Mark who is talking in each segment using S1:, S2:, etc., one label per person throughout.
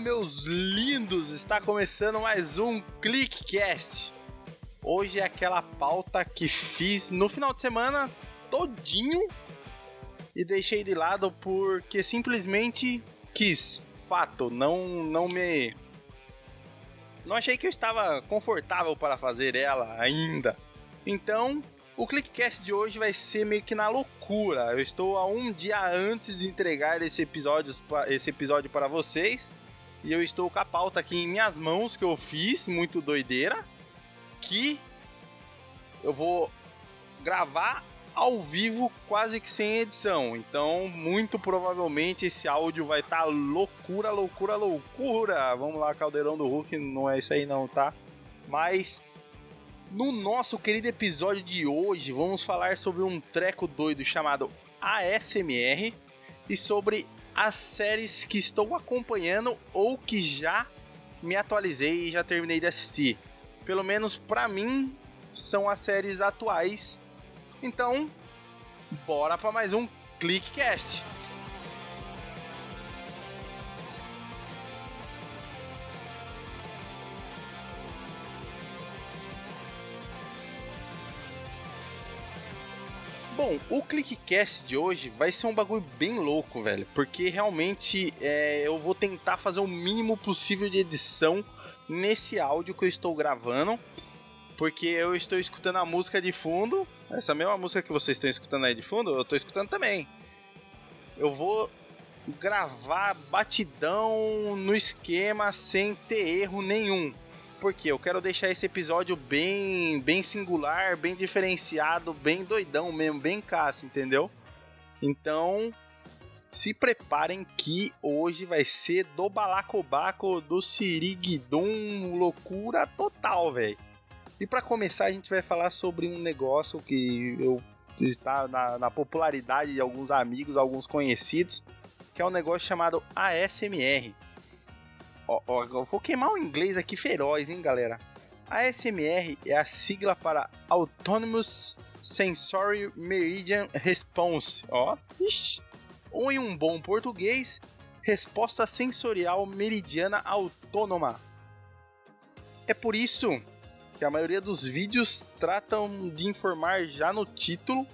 S1: meus lindos! Está começando mais um ClickCast. Hoje é aquela pauta que fiz no final de semana todinho e deixei de lado porque simplesmente quis. Fato, não, não me. Não achei que eu estava confortável para fazer ela ainda. Então, o ClickCast de hoje vai ser meio que na loucura. Eu estou a um dia antes de entregar esse episódio, esse episódio para vocês. E eu estou com a pauta aqui em minhas mãos que eu fiz, muito doideira. Que eu vou gravar ao vivo, quase que sem edição. Então, muito provavelmente esse áudio vai estar tá loucura, loucura, loucura. Vamos lá, Caldeirão do Hulk, não é isso aí não, tá? Mas no nosso querido episódio de hoje, vamos falar sobre um treco doido chamado ASMR e sobre as séries que estou acompanhando ou que já me atualizei e já terminei de assistir. Pelo menos para mim são as séries atuais então, bora para mais um ClickCast. Bom, o ClickCast de hoje vai ser um bagulho bem louco, velho. Porque realmente é, eu vou tentar fazer o mínimo possível de edição nesse áudio que eu estou gravando. Porque eu estou escutando a música de fundo essa mesma música que vocês estão escutando aí de fundo, eu estou escutando também. Eu vou gravar batidão no esquema sem ter erro nenhum. Porque eu quero deixar esse episódio bem, bem singular, bem diferenciado, bem doidão mesmo, bem caço, entendeu? Então, se preparem que hoje vai ser do balacobaco, do siriguidum, loucura total, velho. E para começar, a gente vai falar sobre um negócio que eu está na, na, popularidade de alguns amigos, alguns conhecidos, que é um negócio chamado ASMR. Ó, ó, vou queimar o inglês aqui feroz, hein, galera? ASMR é a sigla para Autonomous Sensory Meridian Response. Ó, ixi. ou em um bom português, resposta sensorial meridiana autônoma. É por isso que a maioria dos vídeos tratam de informar já no título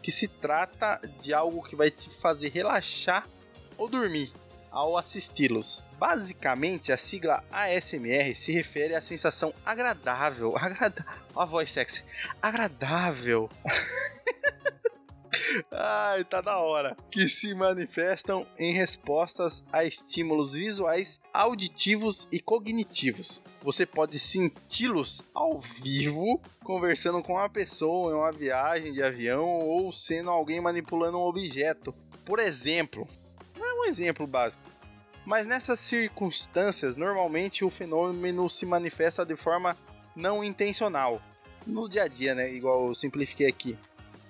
S1: que se trata de algo que vai te fazer relaxar ou dormir ao assisti-los. Basicamente, a sigla ASMR se refere à sensação agradável, agrada a voz sexy, agradável Ai, tá da hora. Que se manifestam em respostas a estímulos visuais, auditivos e cognitivos. Você pode senti-los ao vivo, conversando com uma pessoa em uma viagem de avião ou sendo alguém manipulando um objeto. Por exemplo, é um exemplo básico. Mas nessas circunstâncias, normalmente o fenômeno se manifesta de forma não intencional. No dia a dia, né? Igual eu simplifiquei aqui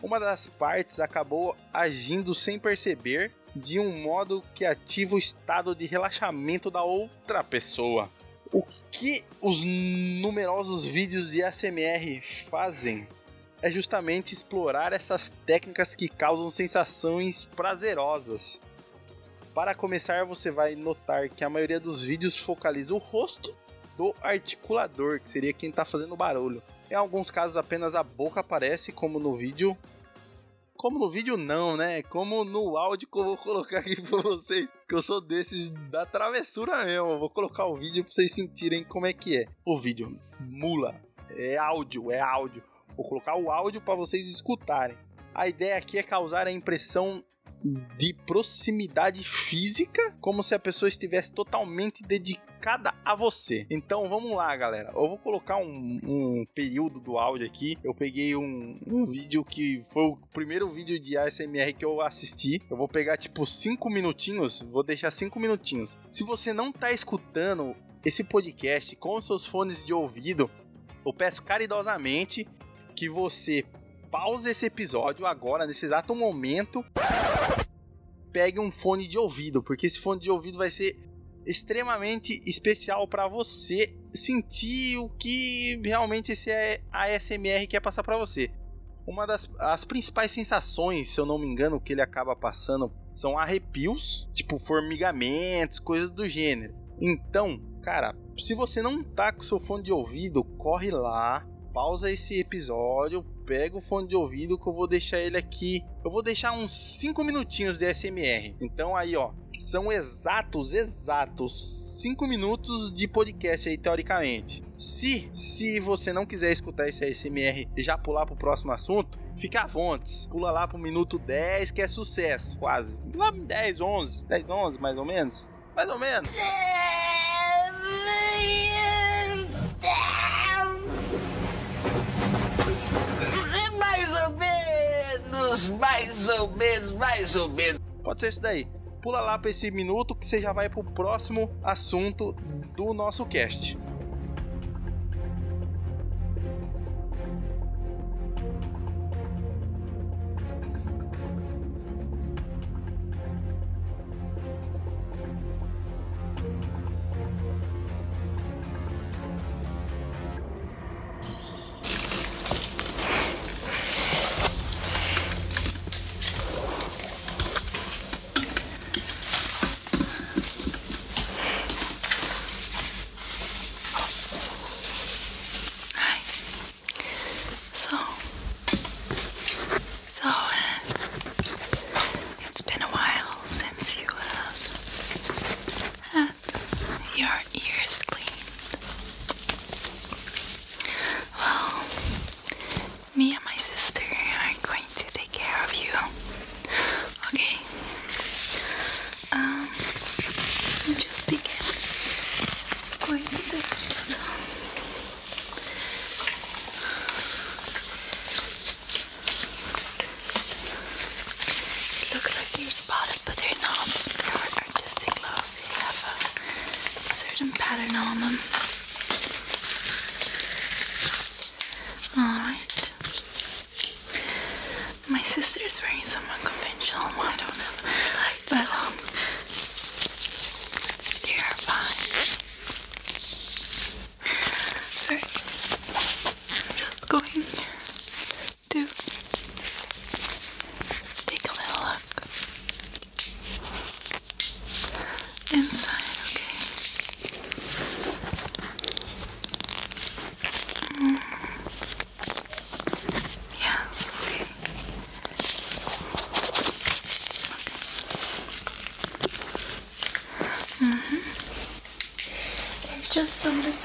S1: uma das partes acabou agindo sem perceber de um modo que ativa o estado de relaxamento da outra pessoa. O que os numerosos vídeos de ASMR fazem é justamente explorar essas técnicas que causam sensações prazerosas. Para começar, você vai notar que a maioria dos vídeos focaliza o rosto do articulador, que seria quem está fazendo barulho. Em alguns casos apenas a boca aparece, como no vídeo. Como no vídeo não, né? Como no áudio que eu vou colocar aqui pra vocês. Que eu sou desses da travessura mesmo. Eu vou colocar o vídeo pra vocês sentirem como é que é. O vídeo. Mula. É áudio, é áudio. Vou colocar o áudio para vocês escutarem. A ideia aqui é causar a impressão de proximidade física, como se a pessoa estivesse totalmente dedicada a você. Então vamos lá, galera. Eu vou colocar um, um período do áudio aqui. Eu peguei um, um, vídeo que foi o primeiro vídeo de ASMR que eu assisti. Eu vou pegar tipo 5 minutinhos, vou deixar 5 minutinhos. Se você não tá escutando esse podcast com seus fones de ouvido, eu peço caridosamente que você pause esse episódio agora, nesse exato momento. Pegue um fone de ouvido, porque esse fone de ouvido vai ser extremamente especial para você sentir o que realmente esse ASMR quer passar para você. Uma das as principais sensações, se eu não me engano, que ele acaba passando são arrepios, tipo formigamentos, coisas do gênero. Então, cara, se você não tá com seu fone de ouvido, corre lá, pausa esse episódio, pega o fone de ouvido que eu vou deixar ele aqui. Eu vou deixar uns 5 minutinhos de SMR. Então aí, ó, são exatos, exatos 5 minutos de podcast aí, teoricamente. Se, se você não quiser escutar esse ASMR e já pular pro próximo assunto, fica à vontade. Pula lá pro minuto 10, que é sucesso, quase. Lá 10, 11, 10, 11, mais ou menos. Mais ou menos.
S2: Mais ou menos, mais ou menos, mais ou menos.
S1: Pode ser isso daí. Pula lá para esse minuto que você já vai pro próximo assunto do nosso cast.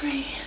S3: Three.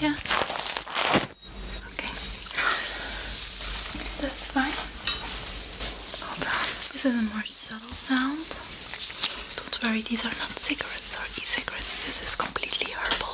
S3: Yeah. Okay. That's fine. Hold on. This is a more subtle sound. Don't worry, these are not cigarettes or e-cigarettes. This is completely herbal,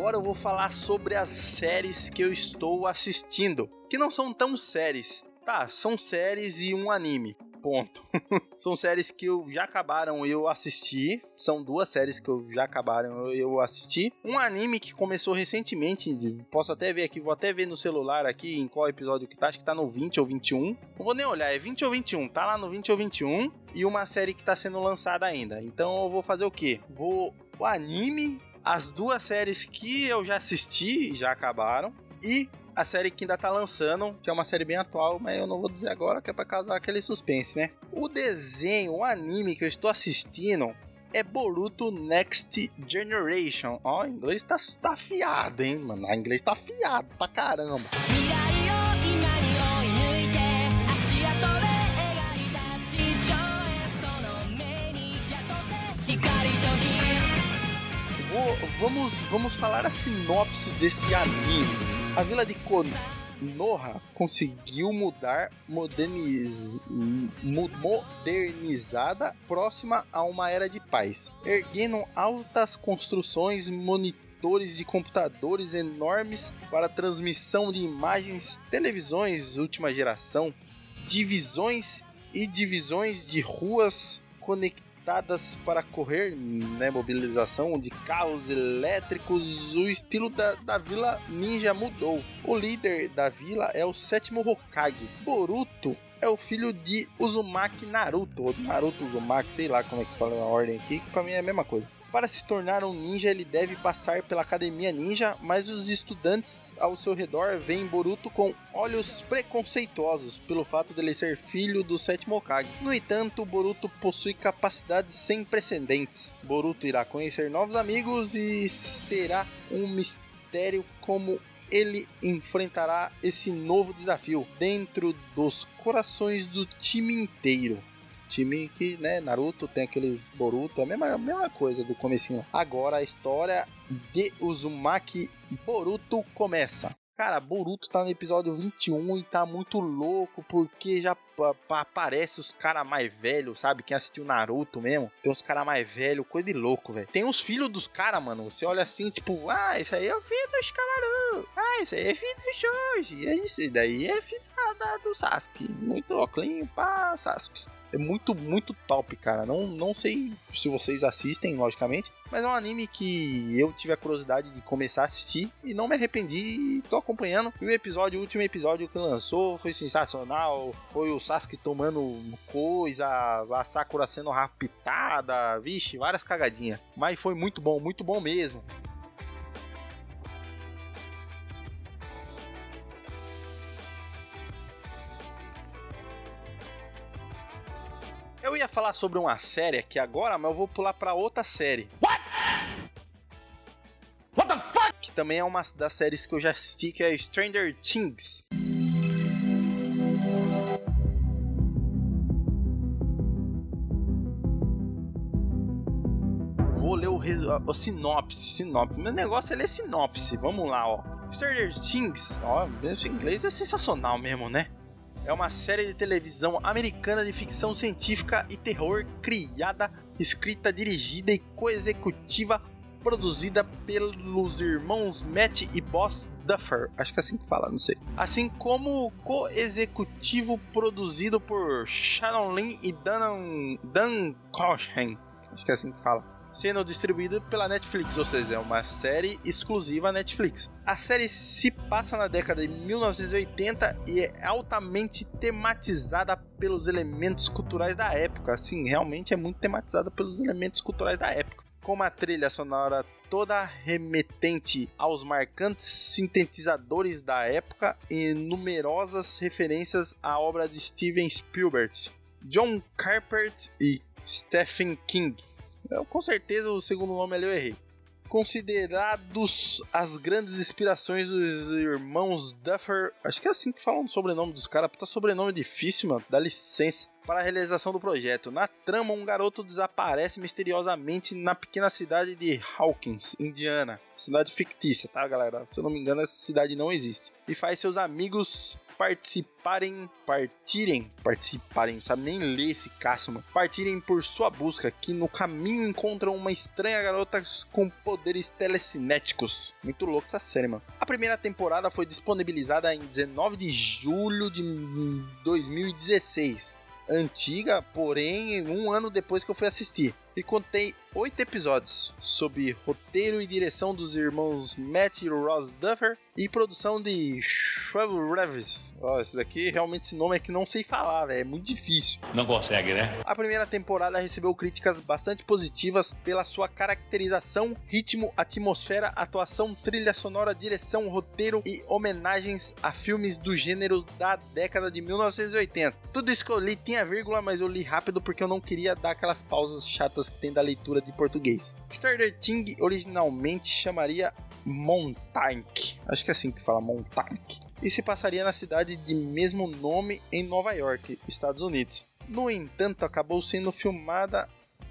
S1: Agora eu vou falar sobre as séries que eu estou assistindo, que não são tão séries. Tá, são séries e um anime. Ponto. são séries que eu já acabaram eu assisti. São duas séries que eu já acabaram eu assisti. Um anime que começou recentemente. Posso até ver aqui, vou até ver no celular aqui em qual episódio que tá. Acho que tá no 20 ou 21. Não vou nem olhar, é 20 ou 21. Tá lá no 20 ou 21. E uma série que tá sendo lançada ainda. Então eu vou fazer o quê? Vou. O anime as duas séries que eu já assisti já acabaram e a série que ainda tá lançando, que é uma série bem atual, mas eu não vou dizer agora que é pra causar aquele suspense, né? O desenho, o anime que eu estou assistindo é Boruto Next Generation. Ó, o inglês tá, tá afiado, hein, mano? O inglês tá afiado pra caramba. Vou, vamos, vamos falar a sinopse desse anime. A vila de Konoha conseguiu mudar moderniz... modernizada próxima a uma era de paz, erguendo altas construções monitores de computadores enormes para transmissão de imagens, televisões última geração, divisões e divisões de ruas conectadas para correr, né, mobilização de carros elétricos, o estilo da, da vila ninja mudou. O líder da vila é o sétimo Hokage, Boruto. É o filho de Uzumaki Naruto, ou Naruto Uzumaki, sei lá como é que fala a ordem aqui, que pra mim é a mesma coisa. Para se tornar um ninja, ele deve passar pela academia ninja, mas os estudantes ao seu redor veem Boruto com olhos preconceituosos pelo fato de ele ser filho do sétimo Hokage. No entanto, Boruto possui capacidades sem precedentes. Boruto irá conhecer novos amigos e será um mistério como ele enfrentará esse novo desafio dentro dos corações do time inteiro. Time que, né, Naruto tem aqueles Boruto, a mesma, a mesma coisa do comecinho. Agora a história de Uzumaki Boruto começa. Cara, Boruto tá no episódio 21 e tá muito louco porque já aparece os caras mais velhos, sabe? Quem assistiu Naruto mesmo, tem uns caras mais velhos, coisa de louco, velho. Tem os filhos dos caras, mano. Você olha assim, tipo, ah, isso aí é o filho do Shikamaru. Ah, isso aí é filho do Shoji. É isso daí é filho da, da, do Sasuke. Muito óculos, pá, Sasuke. É muito, muito top, cara. Não, não sei se vocês assistem, logicamente, mas é um anime que eu tive a curiosidade de começar a assistir e não me arrependi e tô acompanhando. E o episódio, o último episódio que lançou foi sensacional. Foi o Sasuke tomando coisa, a Sakura sendo raptada, vixe, várias cagadinhas. Mas foi muito bom, muito bom mesmo. Falar sobre uma série aqui agora, mas eu vou pular para outra série. What? What the fuck? Que também é uma das séries que eu já assisti, que é Stranger Things. Vou ler o, o, o sinopse, sinopse. Meu negócio é ler sinopse. Vamos lá, ó. Stranger Things, ó, meu inglês é sensacional mesmo, né? É uma série de televisão americana de ficção científica e terror criada, escrita, dirigida e co-executiva produzida pelos irmãos Matt e Boss Duffer, acho que é assim que fala, não sei. Assim como co-executivo produzido por Shannon Lin e Dan, Dan Cochin, acho que é assim que fala sendo distribuído pela Netflix, ou seja, é uma série exclusiva Netflix. A série se passa na década de 1980 e é altamente tematizada pelos elementos culturais da época. Assim, realmente é muito tematizada pelos elementos culturais da época. Com uma trilha sonora toda remetente aos marcantes sintetizadores da época e numerosas referências à obra de Steven Spielberg, John Carpenter e Stephen King. Eu, com certeza o segundo nome ali eu errei. Considerados as grandes inspirações dos irmãos Duffer. Acho que é assim que falam o sobrenome dos caras. Puta sobrenome difícil, mano. Dá licença. Para a realização do projeto. Na trama, um garoto desaparece misteriosamente na pequena cidade de Hawkins, Indiana. Cidade fictícia, tá, galera? Se eu não me engano, essa cidade não existe. E faz seus amigos participarem, partirem, participarem, não sabe nem ler esse caço, mano. Partirem por sua busca, que no caminho encontram uma estranha garota com poderes telecinéticos. Muito louco essa série, mano. A primeira temporada foi disponibilizada em 19 de julho de 2016 antiga, porém um ano depois que eu fui assistir. E contei oito episódios, sob roteiro e direção dos irmãos Matt e Ross Duffer e produção de Schwab Revis. Ó, oh, esse daqui realmente esse nome é que não sei falar, é muito difícil.
S4: Não consegue, né?
S1: A primeira temporada recebeu críticas bastante positivas pela sua caracterização, ritmo, atmosfera, atuação, trilha sonora, direção, roteiro e homenagens a filmes do gênero da década de 1980. Tudo isso que eu li tinha vírgula, mas eu li rápido porque eu não queria dar aquelas pausas chatas que tem da leitura de português. Starter Thing originalmente chamaria Montauk, acho que é assim que fala Montauk, e se passaria na cidade de mesmo nome em Nova York, Estados Unidos. No entanto, acabou sendo filmada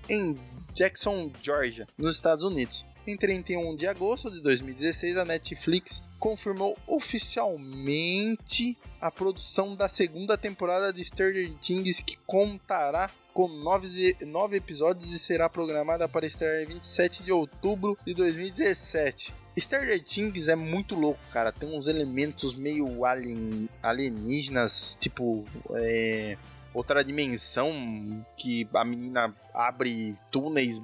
S1: em Jackson, Georgia, nos Estados Unidos. Em 31 de agosto de 2016, a Netflix confirmou oficialmente a produção da segunda temporada de Stranger Things, que contará com nove, nove episódios e será programada para estrear em 27 de outubro de 2017. Stranger Things é muito louco, cara. Tem uns elementos meio alien, alienígenas, tipo. É, outra dimensão que a menina abre túneis.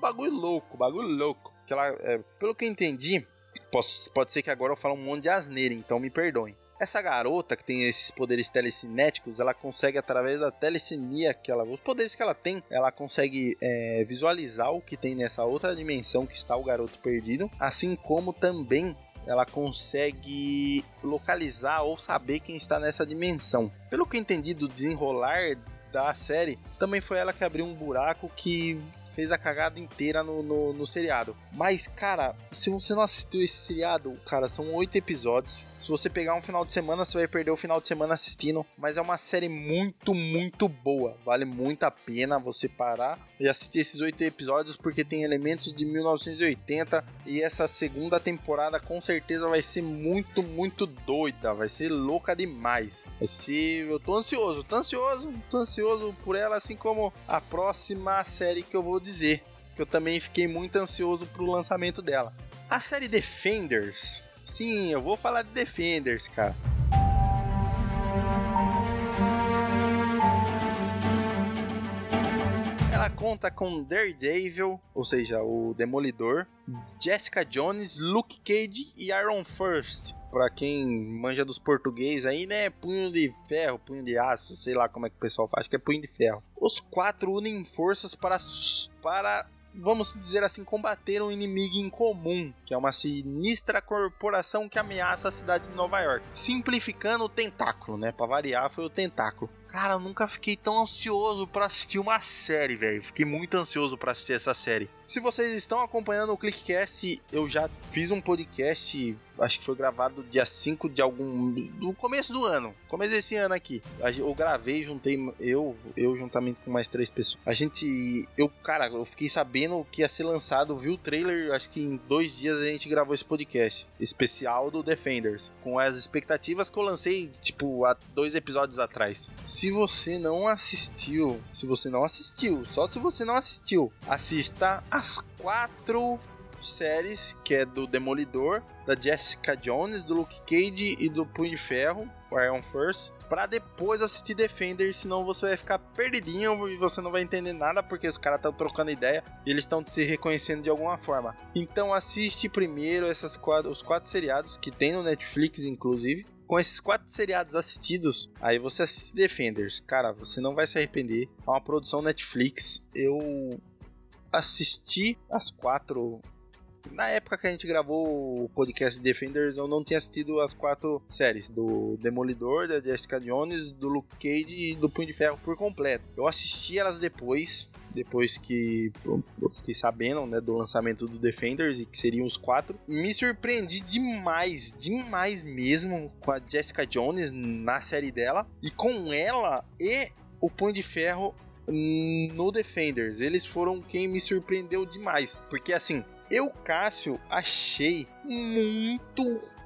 S1: Bagulho louco, bagulho louco. Que ela, é, pelo que eu entendi, posso, pode ser que agora eu fale um monte de asneira, então me perdoem. Essa garota que tem esses poderes telecinéticos, ela consegue através da telecinia que ela, os poderes que ela tem, ela consegue é, visualizar o que tem nessa outra dimensão que está o garoto perdido, assim como também ela consegue localizar ou saber quem está nessa dimensão. Pelo que eu entendi do desenrolar da série, também foi ela que abriu um buraco que fez a cagada inteira no, no, no seriado. Mas, cara, se você não assistiu esse seriado, cara, são oito episódios se você pegar um final de semana, você vai perder o final de semana assistindo. Mas é uma série muito, muito boa. Vale muito a pena você parar e assistir esses oito episódios, porque tem elementos de 1980. E essa segunda temporada com certeza vai ser muito, muito doida. Vai ser louca demais. Vai ser. Eu tô ansioso, tô ansioso, tô ansioso por ela, assim como a próxima série que eu vou dizer. Que eu também fiquei muito ansioso pro lançamento dela. A série Defenders Sim, eu vou falar de Defenders, cara. Ela conta com Daredevil, ou seja, o Demolidor, Jessica Jones, Luke Cage e Iron First. Pra quem manja dos português aí, né? Punho de ferro, punho de aço, sei lá como é que o pessoal faz, acho que é punho de ferro. Os quatro unem forças para, para vamos dizer assim, combater um inimigo em comum, que é uma sinistra corporação que ameaça a cidade de Nova York. Simplificando o tentáculo, né? Pra variar, foi o tentáculo. Cara, eu nunca fiquei tão ansioso para assistir uma série, velho. Fiquei muito ansioso para assistir essa série. Se vocês estão acompanhando o Clickcast, eu já fiz um podcast, acho que foi gravado dia 5 de algum. do começo do ano. Começo desse ano aqui. Eu gravei, juntei eu, eu juntamente com mais três pessoas. A gente. Eu, cara, eu fiquei sabendo que ia ser lançado, vi o trailer, acho que em dois dias a gente gravou esse podcast. Especial do Defenders. Com as expectativas que eu lancei, tipo, há dois episódios atrás. Se você não assistiu, se você não assistiu, só se você não assistiu, assista as quatro séries, que é do Demolidor, da Jessica Jones, do Luke Cage e do Punho de Ferro, o Iron First, para depois assistir Defender, senão você vai ficar perdidinho e você não vai entender nada porque os caras estão trocando ideia e eles estão se reconhecendo de alguma forma. Então assiste primeiro essas quatro, os quatro seriados que tem no Netflix, inclusive. Com esses quatro seriados assistidos, aí você assiste Defenders. Cara, você não vai se arrepender. É uma produção Netflix. Eu assisti as quatro. Na época que a gente gravou o podcast Defenders, eu não tinha assistido as quatro séries: do Demolidor, da Jessica Jones, do Luke Cage e do Punho de Ferro por completo. Eu assisti elas depois, depois que fiquei sabendo né, do lançamento do Defenders e que seriam os quatro. Me surpreendi demais, demais mesmo com a Jessica Jones na série dela e com ela e o Punho de Ferro no Defenders. Eles foram quem me surpreendeu demais. Porque assim, Eu, Cássio, achei muito,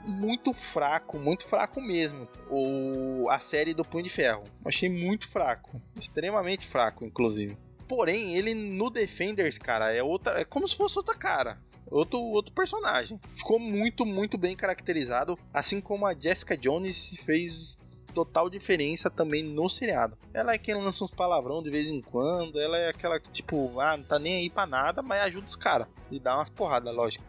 S1: muito fraco, muito fraco mesmo, o, a série do Punho de Ferro. Achei muito fraco, extremamente fraco, inclusive. Porém, ele no Defenders, cara, é outra, é como se fosse outra cara. Outro, outro personagem. Ficou muito, muito bem caracterizado. Assim como a Jessica Jones fez total diferença também no seriado. Ela é quem lança uns palavrão de vez em quando, ela é aquela que, tipo, ah, não tá nem aí pra nada, mas ajuda os caras. E dá umas porradas, lógico.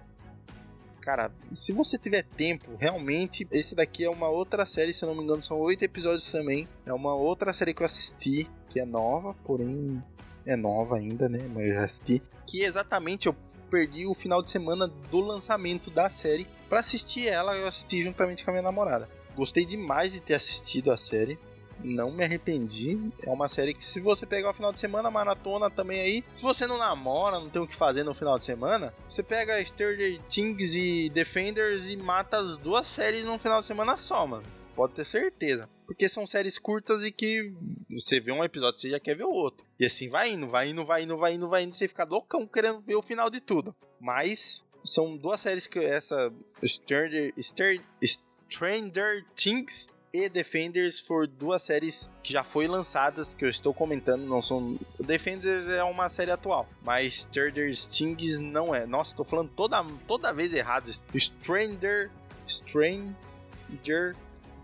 S1: Cara, se você tiver tempo, realmente, esse daqui é uma outra série, se não me engano, são oito episódios também. É uma outra série que eu assisti, que é nova, porém é nova ainda, né? Mas eu já assisti. Que exatamente eu perdi o final de semana do lançamento da série para assistir ela. Eu assisti juntamente com a minha namorada. Gostei demais de ter assistido a série. Não me arrependi. É uma série que, se você pegar o final de semana, maratona também aí. Se você não namora, não tem o que fazer no final de semana, você pega Stranger Things e Defenders e mata as duas séries num final de semana só, mano. Pode ter certeza. Porque são séries curtas e que você vê um episódio você já quer ver o outro. E assim vai indo, vai indo, vai indo, vai indo, vai indo. Você fica loucão querendo ver o final de tudo. Mas são duas séries que essa Stranger, Stranger, Stranger Things e Defenders foram duas séries que já foi lançadas, que eu estou comentando, não são... Defenders é uma série atual, mas Stranger Things não é. Nossa, estou falando toda, toda vez errado. Stranger... Stranger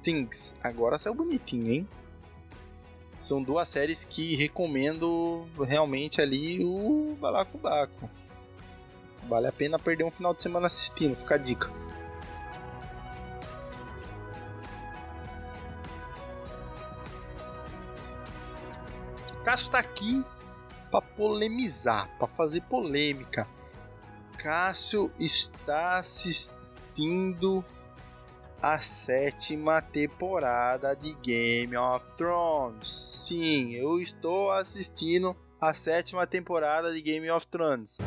S1: Things. Agora saiu bonitinho, hein? São duas séries que recomendo realmente ali o Balacobaco. Vale a pena perder um final de semana assistindo, fica a dica. Cássio está aqui para polemizar, para fazer polêmica. Cássio está assistindo a sétima temporada de Game of Thrones. Sim, eu estou assistindo a sétima temporada de Game of Thrones.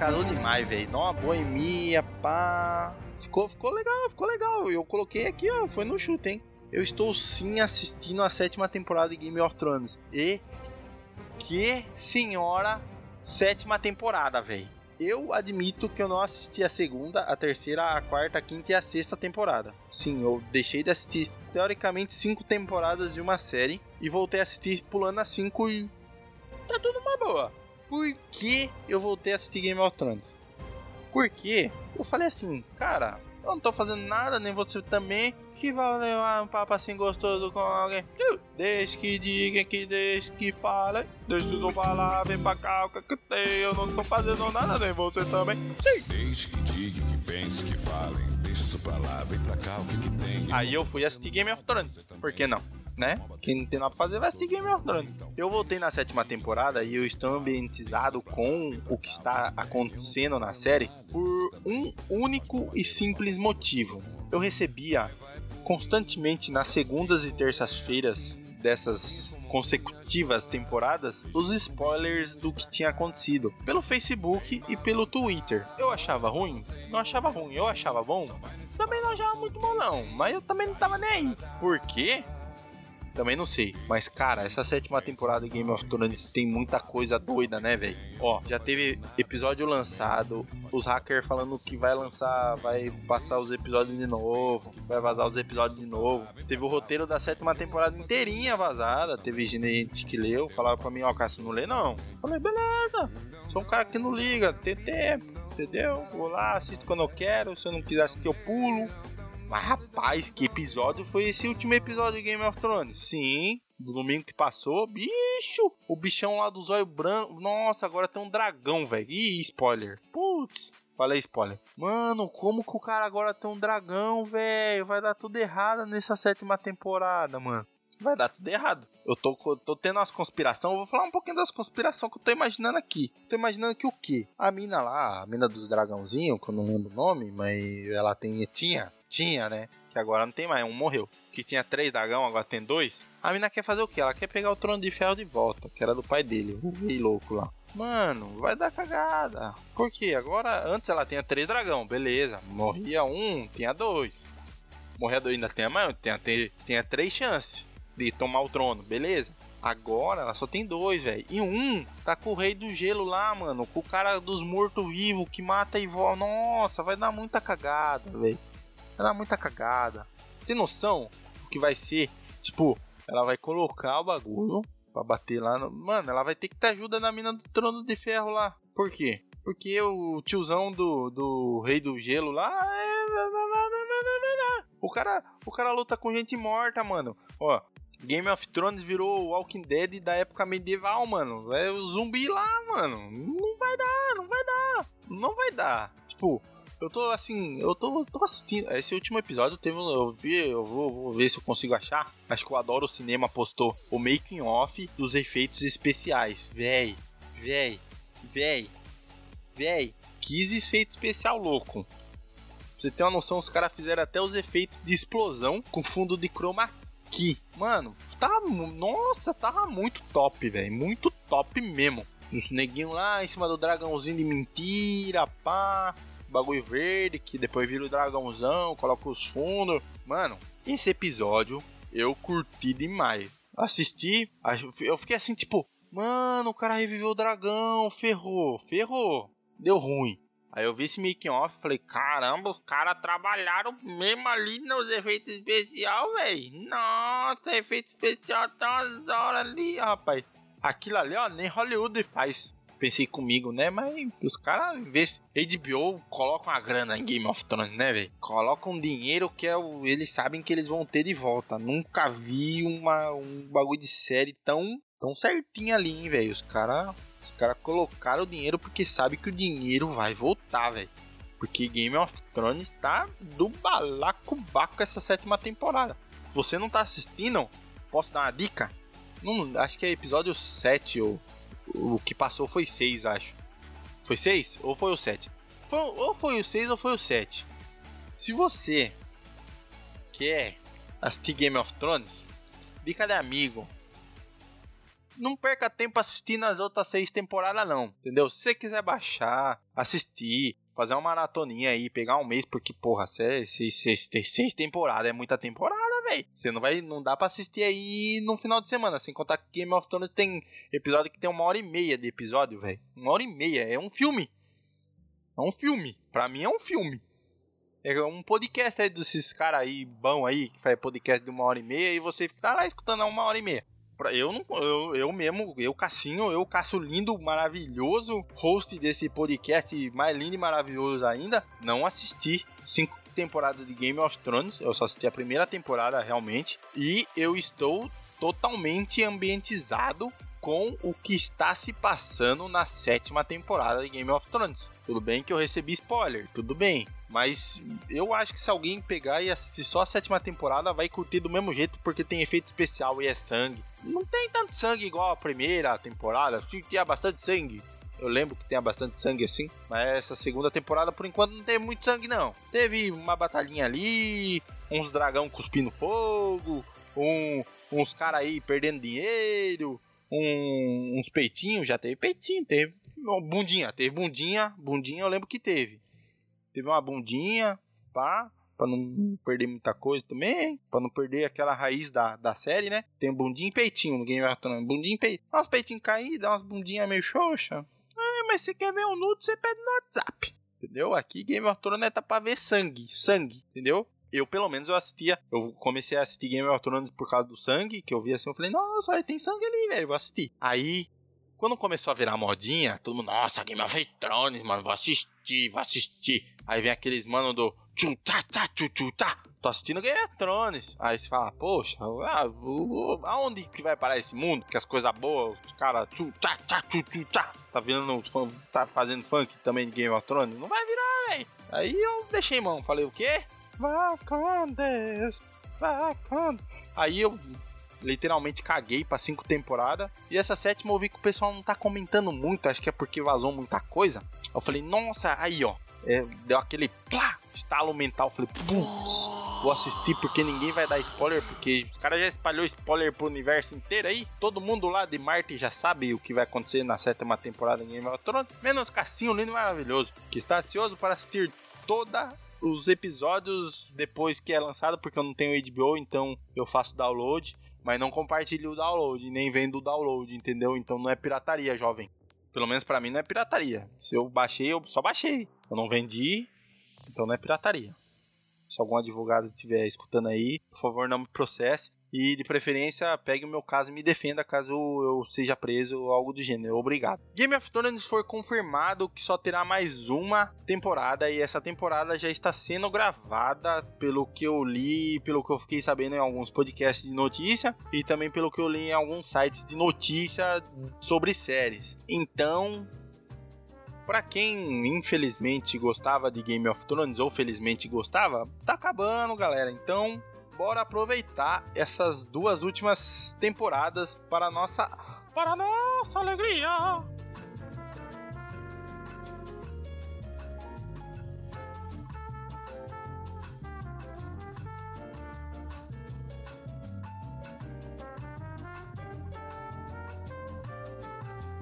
S1: Casou demais, velho. Não, boemia, pá. Ficou, ficou legal, ficou legal. Eu coloquei aqui, ó, foi no chute, hein? Eu estou sim assistindo a sétima temporada de Game of Thrones. E que senhora sétima temporada, velho. Eu admito que eu não assisti a segunda, a terceira, a quarta, a quinta e a sexta temporada. Sim, eu deixei de assistir teoricamente cinco temporadas de uma série e voltei a assistir pulando as cinco e tá tudo uma boa por que eu voltei a assistir Game of Thrones. Porque eu falei assim, cara, eu não tô fazendo nada, nem você também, que vai levar um papo assim gostoso com alguém. Deixa que diga, que deixa que fala. Deixa eu falar, vem pra cá, o que eu tenho. Eu não tô fazendo nada, nem você também.
S4: Deixa que diga, que pense, que falem. Deixa isso pra lá, vem pra cá, o que, que tem.
S1: Aí eu fui assistir Game of Thrones. Por que não? Né? Quem não tem nada pra fazer vai assistir Game of Thrones. Eu voltei na sétima temporada e eu estou ambientizado com o que está acontecendo na série por um único e simples motivo. Eu recebia constantemente nas segundas e terças-feiras dessas consecutivas temporadas os spoilers do que tinha acontecido pelo Facebook e pelo Twitter. Eu achava ruim? Não achava ruim. Eu achava bom? Também não achava muito bom não, mas eu também não tava nem aí. Por quê? Também não sei. Mas, cara, essa sétima temporada de Game of Thrones tem muita coisa doida, né, velho? Ó, já teve episódio lançado, os hackers falando que vai lançar, vai passar os episódios de novo, vai vazar os episódios de novo. Teve o roteiro da sétima temporada inteirinha vazada. Teve gente que leu, falava pra mim, ó, Cássio, não lê não. Falei, beleza. Sou um cara que não liga, tem tempo, entendeu? Vou lá, assisto quando eu quero. Se eu não quiser assistir, eu pulo. Mas rapaz, que episódio foi esse último episódio de Game of Thrones? Sim, do domingo que passou, bicho! O bichão lá do zóio branco. Nossa, agora tem um dragão, velho. Ih, spoiler. Putz, falei spoiler. Mano, como que o cara agora tem um dragão, velho? Vai dar tudo errado nessa sétima temporada, mano. vai dar tudo errado. Eu tô, tô tendo umas conspirações, eu vou falar um pouquinho das conspirações que eu tô imaginando aqui. Tô imaginando que o quê? A mina lá, a mina dos dragãozinhos, que eu não lembro o nome, mas ela tem. Tinha, tinha, né? Que agora não tem mais, um morreu. Que tinha três dragão, agora tem dois. A mina quer fazer o quê? Ela quer pegar o trono de ferro de volta, que era do pai dele, o rei louco lá. Mano, vai dar cagada. Por quê? Agora, antes ela tinha três dragão, beleza. Morria um, tinha dois. Morria dois, ainda tinha mais, tinha, tinha, tinha três chances de tomar o trono, beleza. Agora ela só tem dois, velho. E um tá com o rei do gelo lá, mano. Com o cara dos mortos-vivos que mata e volta. Nossa, vai dar muita cagada, velho. Vai dar muita cagada. Tem noção do que vai ser? Tipo, ela vai colocar o bagulho pra bater lá. No... Mano, ela vai ter que ter ajuda na mina do trono de ferro lá. Por quê? Porque o tiozão do, do rei do gelo lá. é- O cara, o cara luta com gente morta, mano. Ó, Game of Thrones virou Walking Dead da época medieval, mano. É o zumbi lá, mano. Não vai dar, não vai dar. Não vai dar. Tipo, eu tô assim, eu tô, tô assistindo. Esse último episódio teve, eu vi, eu vou, vou ver se eu consigo achar. Acho que o Adoro Cinema postou o making off dos efeitos especiais. Véi, véi, véi, véi. Que efeito especial louco. Você ter uma noção, os caras fizeram até os efeitos de explosão com fundo de chroma key. Mano, tá. Nossa, tava muito top, velho. Muito top mesmo. Os neguinhos lá em cima do dragãozinho de mentira, pá. Bagulho verde, que depois vira o dragãozão, coloca os fundos. Mano, esse episódio eu curti demais. Assisti, eu fiquei assim, tipo, mano, o cara reviveu o dragão, ferrou, ferrou, deu ruim. Aí eu vi esse making off falei, caramba, os caras trabalharam mesmo ali nos efeitos especial, velho. Nossa, efeito especial tá umas horas ali, rapaz. Aquilo ali, ó, nem Hollywood faz. Pensei comigo, né? Mas os caras, em vez HBO, colocam a grana em Game of Thrones, né, velho? Colocam dinheiro que é o, eles sabem que eles vão ter de volta. Nunca vi uma, um bagulho de série tão, tão certinho ali, hein, velho? Os caras os cara colocaram o dinheiro porque sabe que o dinheiro vai voltar, velho. Porque Game of Thrones tá do balacobaco essa sétima temporada. Se você não tá assistindo, posso dar uma dica? Não, acho que é episódio 7 ou o que passou foi 6, acho. Foi 6 ou foi o 7? Foi, ou foi o 6 ou foi o 7. Se você quer assistir Game of Thrones, dica de amigo. Não perca tempo assistindo as outras seis temporadas, não. Entendeu? Se você quiser baixar, assistir, fazer uma maratoninha aí, pegar um mês, porque, porra, seis, seis, seis, temporadas é muita temporada, velho. Você não vai. Não dá pra assistir aí no final de semana. Sem contar que Game of Thrones tem episódio que tem uma hora e meia de episódio, velho. Uma hora e meia. É um filme. É um filme. Pra mim é um filme. É um podcast aí desses caras aí, bom aí, que faz podcast de uma hora e meia, e você fica lá escutando uma hora e meia. Eu, não, eu, eu mesmo, eu Cassinho, eu Caço lindo, maravilhoso, host desse podcast mais lindo e maravilhoso ainda, não assisti cinco temporadas de Game of Thrones, eu só assisti a primeira temporada realmente, e eu estou totalmente ambientizado com o que está se passando na sétima temporada de Game of Thrones. Tudo bem que eu recebi spoiler, tudo bem. Mas eu acho que se alguém pegar e assistir só a sétima temporada, vai curtir do mesmo jeito, porque tem efeito especial e é sangue. Não tem tanto sangue igual a primeira temporada, tinha bastante sangue. Eu lembro que tem bastante sangue assim, mas essa segunda temporada por enquanto não teve muito sangue não. Teve uma batalhinha ali, uns dragão cuspindo fogo, um, uns caras aí perdendo dinheiro, um- uns peitinhos, já teve peitinho, teve bundinha, teve bundinha, bundinha eu lembro que teve. Teve uma bundinha, pá, pra não perder muita coisa também, pra não perder aquela raiz da, da série, né? Tem bundinha e peitinho no Game of Thrones, bundinha e peitinho. Dá uns peitinhos caídos, dá umas bundinhas meio xoxa. Ah, mas você quer ver um nude, você pede no WhatsApp. Entendeu? Aqui Game of Thrones é tá pra ver sangue, sangue, entendeu? Eu, pelo menos, eu assistia. Eu comecei a assistir Game of Thrones por causa do sangue, que eu vi assim, eu falei, nossa, tem sangue ali, velho, vou assistir. Aí, quando começou a virar modinha, todo mundo, nossa, Game of Thrones, mano, vou assistir, vou assistir. Aí vem aqueles mano do tchu tchá tchá tchu tchu tchá. Tô assistindo Game of Thrones. Aí você fala, poxa, ah, aonde que vai parar esse mundo? Que as coisas boas, os caras tchu tchá tchá tchu tchu tchá. Tá virando, tá fazendo funk também de Game of Thrones? Não vai virar, velho. Aí eu deixei mão, falei, o quê? Vacandes, vacandes. Aí eu literalmente caguei pra cinco temporadas. E essa sétima eu vi que o pessoal não tá comentando muito, acho que é porque vazou muita coisa. Eu falei, nossa, aí ó, é, deu aquele plá, estalo mental. Falei, putz, vou assistir porque ninguém vai dar spoiler, porque os caras já espalhou spoiler pro universo inteiro aí. Todo mundo lá de Marte já sabe o que vai acontecer na sétima temporada de Game of Thrones, menos Cassinho lindo maravilhoso, que está ansioso para assistir toda os episódios depois que é lançado, porque eu não tenho HBO, então eu faço download, mas não compartilho o download, nem vendo o download, entendeu? Então não é pirataria, jovem. Pelo menos pra mim não é pirataria. Se eu baixei, eu só baixei. Eu não vendi, então não é pirataria. Se algum advogado estiver escutando aí, por favor, não me processe. E de preferência, pegue o meu caso e me defenda caso eu seja preso ou algo do gênero. Obrigado. Game of Thrones foi confirmado que só terá mais uma temporada e essa temporada já está sendo gravada, pelo que eu li, pelo que eu fiquei sabendo em alguns podcasts de notícia e também pelo que eu li em alguns sites de notícia sobre séries. Então, para quem infelizmente gostava de Game of Thrones ou felizmente gostava, tá acabando, galera. Então, bora aproveitar essas duas últimas temporadas para nossa para nossa alegria.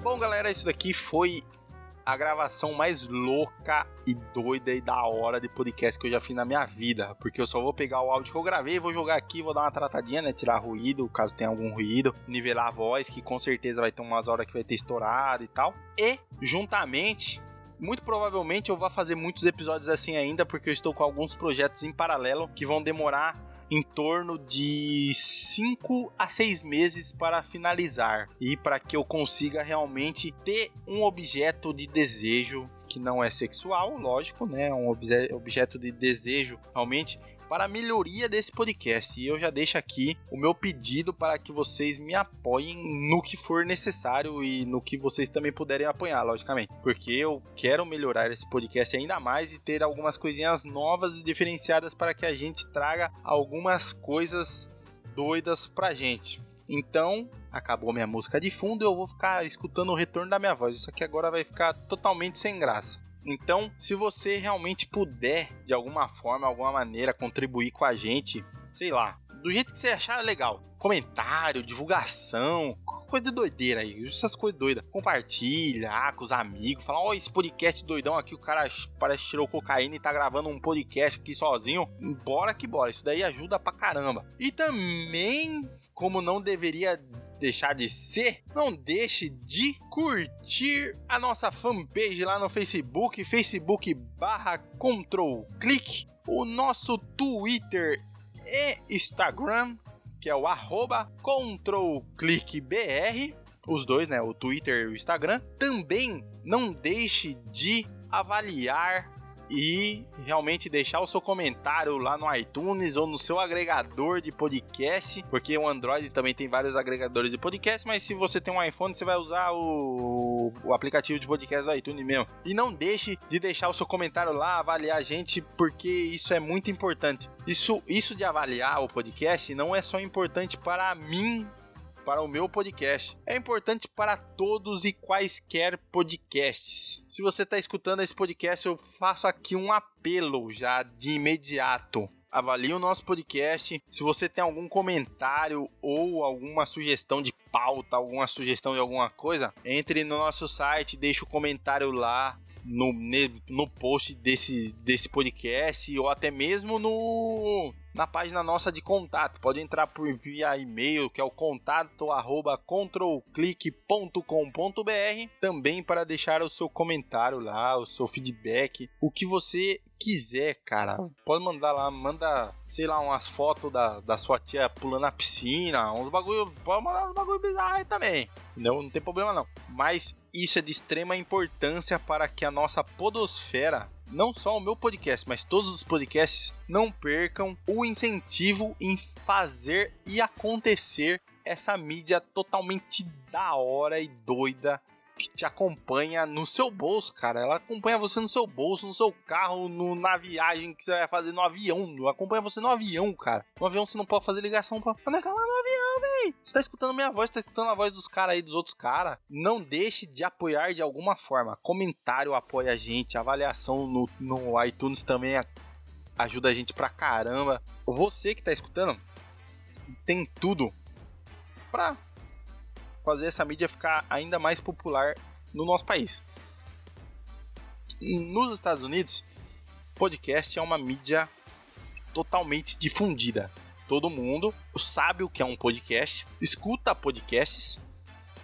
S1: Bom, galera, isso daqui foi a gravação mais louca e doida e da hora de podcast que eu já fiz na minha vida. Porque eu só vou pegar o áudio que eu gravei, vou jogar aqui, vou dar uma tratadinha, né? Tirar ruído, caso tenha algum ruído, nivelar a voz, que com certeza vai ter umas horas que vai ter estourado e tal. E, juntamente, muito provavelmente eu vou fazer muitos episódios assim ainda, porque eu estou com alguns projetos em paralelo que vão demorar em torno de 5 a 6 meses para finalizar e para que eu consiga realmente ter um objeto de desejo que não é sexual, lógico, né? Um obje objeto de desejo realmente para a melhoria desse podcast. E eu já deixo aqui o meu pedido para que vocês me apoiem no que for necessário e no que vocês também puderem apoiar, logicamente. Porque eu quero melhorar esse podcast ainda mais e ter algumas coisinhas novas e diferenciadas para que a gente traga algumas coisas doidas pra gente. Então, acabou minha música de fundo, eu vou ficar escutando o retorno da minha voz. Isso aqui agora vai ficar totalmente sem graça. Então, se você realmente puder, de alguma forma, alguma maneira, contribuir com a gente, sei lá, do jeito que você achar legal. Comentário, divulgação, coisa de doideira aí, essas coisas doidas. Compartilha ah, com os amigos, fala, ó, oh, esse podcast doidão aqui, o cara parece que tirou cocaína e tá gravando um podcast aqui sozinho. Bora que bora, isso daí ajuda pra caramba. E também, como não deveria deixar de ser, não deixe de curtir a nossa fanpage lá no Facebook, facebook barra control click, o nosso Twitter e Instagram, que é o arroba controlclickbr, os dois, né, o Twitter e o Instagram. Também não deixe de avaliar e realmente deixar o seu comentário lá no iTunes ou no seu agregador de podcast, porque o Android também tem vários agregadores de podcast, mas se você tem um iPhone, você vai usar o, o aplicativo de podcast do iTunes mesmo. E não deixe de deixar o seu comentário lá, avaliar a gente, porque isso é muito importante. Isso, isso de avaliar o podcast não é só importante para mim para o meu podcast. É importante para todos e quaisquer podcasts. Se você está escutando esse podcast, eu faço aqui um apelo já de imediato avalie o nosso podcast. Se você tem algum comentário ou alguma sugestão de pauta, alguma sugestão de alguma coisa, entre no nosso site, deixe o um comentário lá no, no post desse, desse podcast ou até mesmo no na página nossa de contato. Pode entrar por via e-mail, que é o contato arroba. Também para deixar o seu comentário lá, o seu feedback, o que você quiser, cara. Pode mandar lá, manda, sei lá, umas fotos da, da sua tia pulando na piscina, uns bagulho, pode mandar uns bagulho bizarro aí também. Não, não tem problema não. Mas isso é de extrema importância para que a nossa podosfera não só o meu podcast, mas todos os podcasts não percam o incentivo em fazer e acontecer essa mídia totalmente da hora e doida que te acompanha no seu bolso, cara. Ela acompanha você no seu bolso, no seu carro, no, na viagem que você vai fazer no avião. Acompanha você no avião, cara. No avião você não pode fazer ligação pra. É que tá lá no avião, velho? Ei, você tá escutando minha voz, tá escutando a voz dos caras aí, dos outros caras. Não deixe de apoiar de alguma forma. Comentário apoia a gente, avaliação no, no iTunes também ajuda a gente pra caramba. Você que tá escutando, tem tudo pra fazer essa mídia ficar ainda mais popular no nosso país. Nos Estados Unidos, podcast é uma mídia totalmente difundida. Todo mundo sabe o que é um podcast, escuta podcasts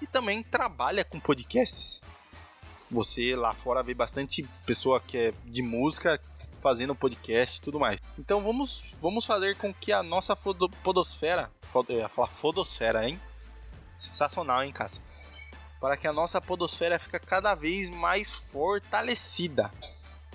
S1: e também trabalha com podcasts. Você lá fora vê bastante pessoa que é de música fazendo podcast e tudo mais. Então vamos, vamos fazer com que a nossa podosfera, eu ia falar fodosfera, hein? Sensacional, hein, Cássio? Para que a nossa podosfera fique cada vez mais fortalecida.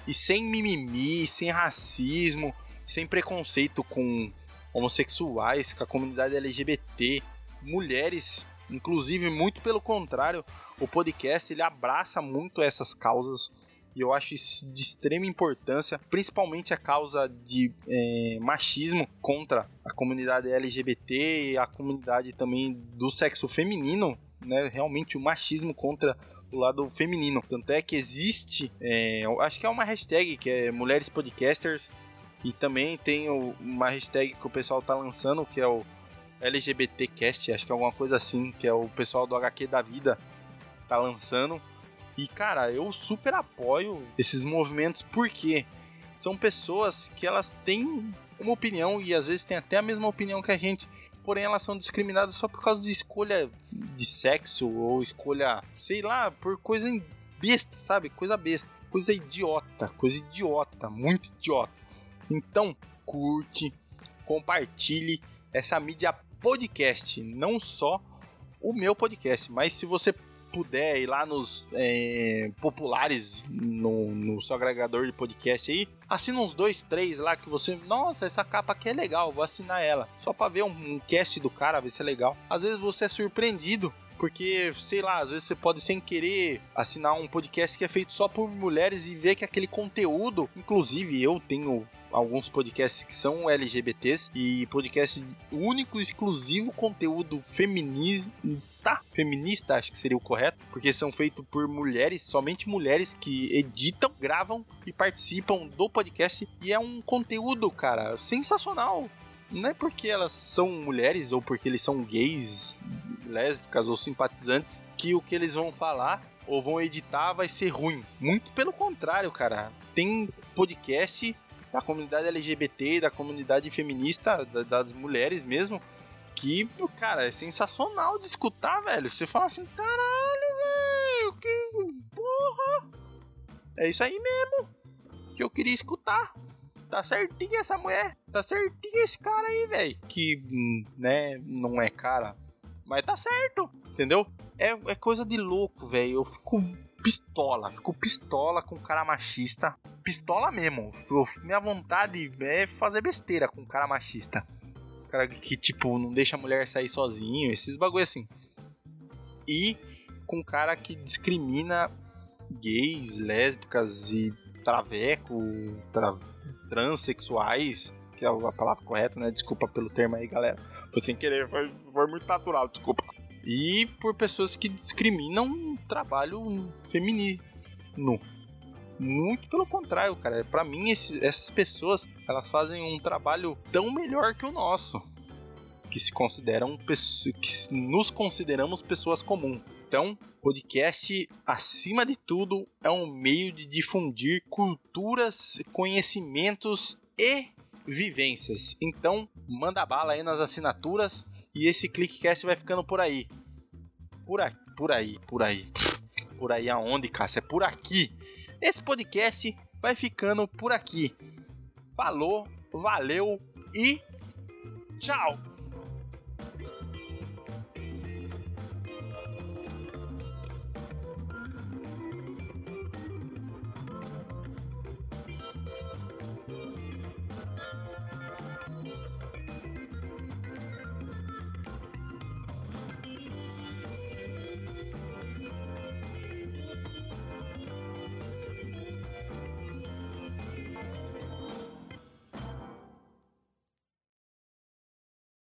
S1: E sem mimimi, sem racismo, sem preconceito com homossexuais, com a comunidade LGBT, mulheres, inclusive muito pelo contrário, o podcast ele abraça muito essas causas e eu acho isso de extrema importância, principalmente a causa de é, machismo contra a comunidade LGBT e a comunidade também do sexo feminino, né? Realmente o machismo contra o lado feminino. Tanto é que existe, é, acho que é uma hashtag que é Mulheres Podcasters e também tem uma hashtag que o pessoal tá lançando que é o LGBTcast, acho que é alguma coisa assim, que é o pessoal do HQ da vida tá lançando e, cara, eu super apoio esses movimentos porque são pessoas que elas têm uma opinião e às vezes têm até a mesma opinião que a gente, porém elas são discriminadas só por causa de escolha de sexo ou escolha, sei lá, por coisa besta, sabe? Coisa besta, coisa idiota, coisa idiota, muito idiota. Então, curte, compartilhe essa mídia podcast, não só o meu podcast, mas se você puder ir lá nos é, populares, no, no seu agregador de podcast aí, assina uns dois, três lá que você. Nossa, essa capa aqui é legal, vou assinar ela. Só pra ver um, um cast do cara, ver se é legal. Às vezes você é surpreendido porque, sei lá, às vezes você pode sem querer assinar um podcast que é feito só por mulheres e ver que aquele conteúdo, inclusive eu tenho alguns podcasts que são LGBTs e podcast único exclusivo conteúdo feminista feminista, acho que seria o correto, porque são feitos por mulheres, somente mulheres que editam, gravam e participam do podcast e é um conteúdo, cara, sensacional. Não é porque elas são mulheres ou porque eles são gays, lésbicas ou simpatizantes que o que eles vão falar ou vão editar vai ser ruim. Muito pelo contrário, cara. Tem podcast da comunidade LGBT, da comunidade feminista, das mulheres mesmo, que, cara, é sensacional de escutar, velho. Você fala assim, caralho, velho, que porra. É isso aí mesmo que eu queria escutar. Tá certinho essa mulher, tá certinho esse cara aí, velho. Que, né, não é cara, mas tá certo, entendeu? É, é coisa de louco, velho. Eu fico pistola, fico pistola com cara machista. Pistola mesmo. Minha vontade é fazer besteira com cara machista cara que, tipo, não deixa a mulher sair sozinho, esses bagulho assim. E com cara que discrimina gays, lésbicas e traveco, tra transexuais, que é a palavra correta, né? Desculpa pelo termo aí, galera. Foi sem querer, foi, foi muito natural, desculpa. E por pessoas que discriminam trabalho feminino. Muito pelo contrário, cara. Para mim, esse, essas pessoas elas fazem um trabalho tão melhor que o nosso, que se consideram que nos consideramos pessoas comuns. Então, podcast, acima de tudo, é um meio de difundir culturas, conhecimentos e vivências. Então, manda bala aí nas assinaturas e esse ClickCast vai ficando por aí. Por aí, por aí, por aí. Por aí aonde, Cássio? É por aqui. Esse podcast vai ficando por aqui. Falou, valeu e tchau!